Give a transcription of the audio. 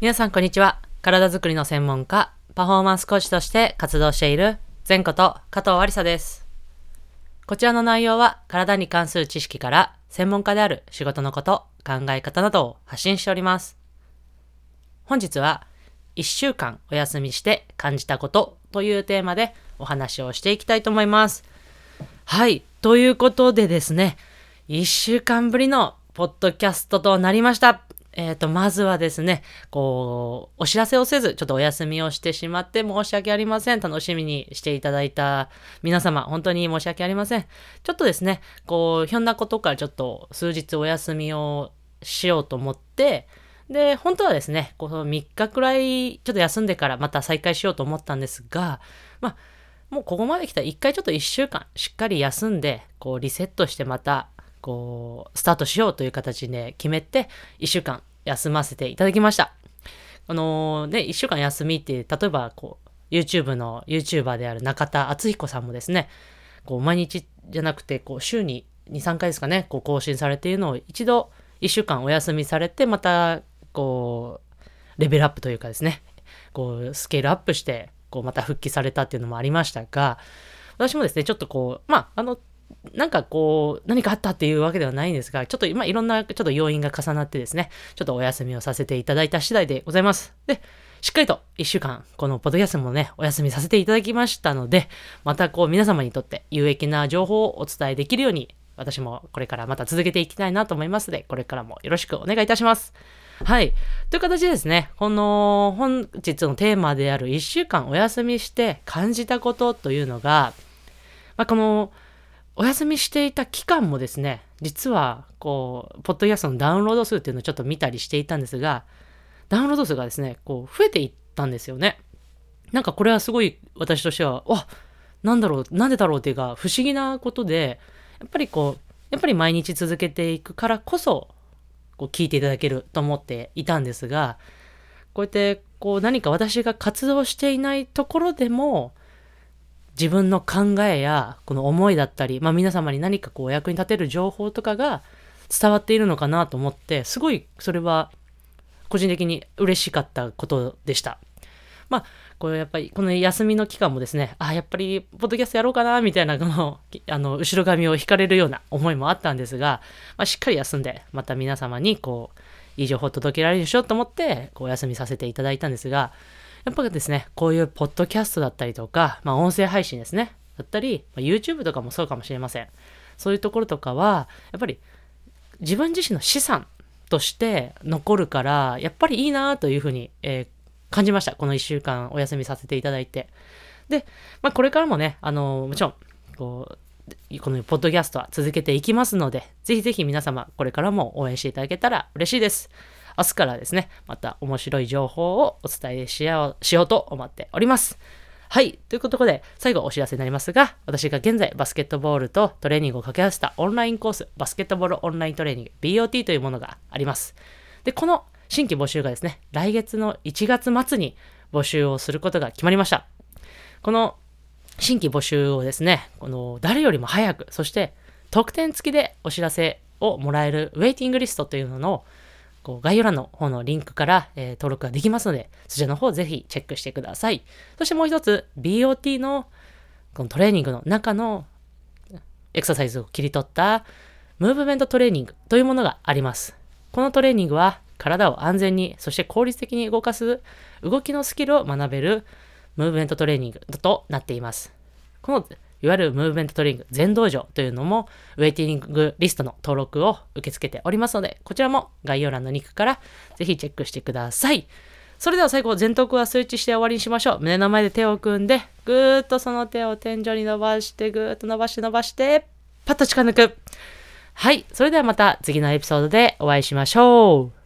皆さんこんにちは。体づくりの専門家、パフォーマンスコーチとして活動している前こと加藤ありさです。こちらの内容は体に関する知識から専門家である仕事のこと、考え方などを発信しております。本日は1週間お休みして感じたことというテーマでお話をしていきたいと思います。はい。ということでですね、1週間ぶりのポッドキャストとなりました。えっ、と、まずはですね、こう、お知らせをせず、ちょっとお休みをしてしまって申し訳ありません。楽しみにしていただいた皆様、本当に申し訳ありません。ちょっとですね、こう、ひょんなことからちょっと数日お休みをしようと思って、で、本当はですね、こう3日くらいちょっと休んでからまた再開しようと思ったんですが、まあ、もうここまで来たら一回ちょっと1週間しっかり休んで、こうリセットしてまた、こう、スタートしようという形で決めて、1週間休ませていただきました。あのね、1週間休みって、例えばこう、YouTube の YouTuber である中田敦彦さんもですね、こう、毎日じゃなくて、こう、週に2、3回ですかね、こう、更新されているのを一度1週間お休みされて、また、こう、レベルアップというかですね、こう、スケールアップして、こう、また復帰されたっていうのもありましたが、私もですね、ちょっとこう、まあ、あの、なんかこう、何かあったっていうわけではないんですが、ちょっと今いろんなちょっと要因が重なってですね、ちょっとお休みをさせていただいた次第でございます。で、しっかりと1週間、このポッドキャストもね、お休みさせていただきましたので、またこう皆様にとって有益な情報をお伝えできるように、私もこれからまた続けていきたいなと思いますので、これからもよろしくお願いいたします。はい。という形でですね、この本日のテーマである1週間お休みして感じたことというのが、まあ、このお休みしていた期間もですね、実はこう、ポッドキャストのダウンロード数っていうのをちょっと見たりしていたんですが、ダウンロード数がですね、こう、増えていったんですよね。なんかこれはすごい私としては、わなんだろう、なんでだろうっていうか、不思議なことで、やっぱりこう、やっぱり毎日続けていくからこそ、こう聞いていただけると思っていたんですが、こうやってこう何か私が活動していないところでも、自分の考えやこの思いだったり、まあ皆様に何かこうお役に立てる情報とかが伝わっているのかなと思って、すごいそれは個人的に嬉しかったことでした。まあ、これやっぱり、この休みの期間もですね、あ、やっぱり、ポッドキャストやろうかな、みたいな、この、あの、後ろ髪を引かれるような思いもあったんですが、まあ、しっかり休んで、また皆様に、こう、いい情報を届けられるでしょうと思って、こう、お休みさせていただいたんですが、やっぱですね、こういうポッドキャストだったりとか、まあ、音声配信ですね、だったり、まあ、YouTube とかもそうかもしれません。そういうところとかは、やっぱり、自分自身の資産として残るから、やっぱりいいなというふうに、えー感じました。この1週間お休みさせていただいて。で、まあ、これからもね、あのもちろん、こう、このポッドキャストは続けていきますので、ぜひぜひ皆様、これからも応援していただけたら嬉しいです。明日からですね、また面白い情報をお伝えしようしようと思っております。はい。ということで、最後お知らせになりますが、私が現在バスケットボールとトレーニングを掛け合わせたオンラインコース、バスケットボールオンライントレーニング、BOT というものがあります。で、この新規募集がですね、来月の1月末に募集をすることが決まりました。この新規募集をですね、この誰よりも早く、そして特典付きでお知らせをもらえるウェイティングリストというのをこう概要欄の方のリンクから、えー登録ができますので、そちらの方ぜひチェックしてください。そしてもう一つ、BOT のこのトレーニングの中のエクササイズを切り取ったムーブメントトレーニングというものがあります。このトレーニングは体を安全に、そして効率的に動かす動きのスキルを学べるムーブメントトレーニングとなっています。このいわゆるムーブメントトレーニング全道場というのもウェイティングリストの登録を受け付けておりますので、こちらも概要欄のリンクからぜひチェックしてください。それでは最後、前頭はスイッチして終わりにしましょう。胸の前で手を組んで、ぐーっとその手を天井に伸ばして、ぐーっと伸ばして伸ばして、パッと近抜く。はい。それではまた次のエピソードでお会いしましょう。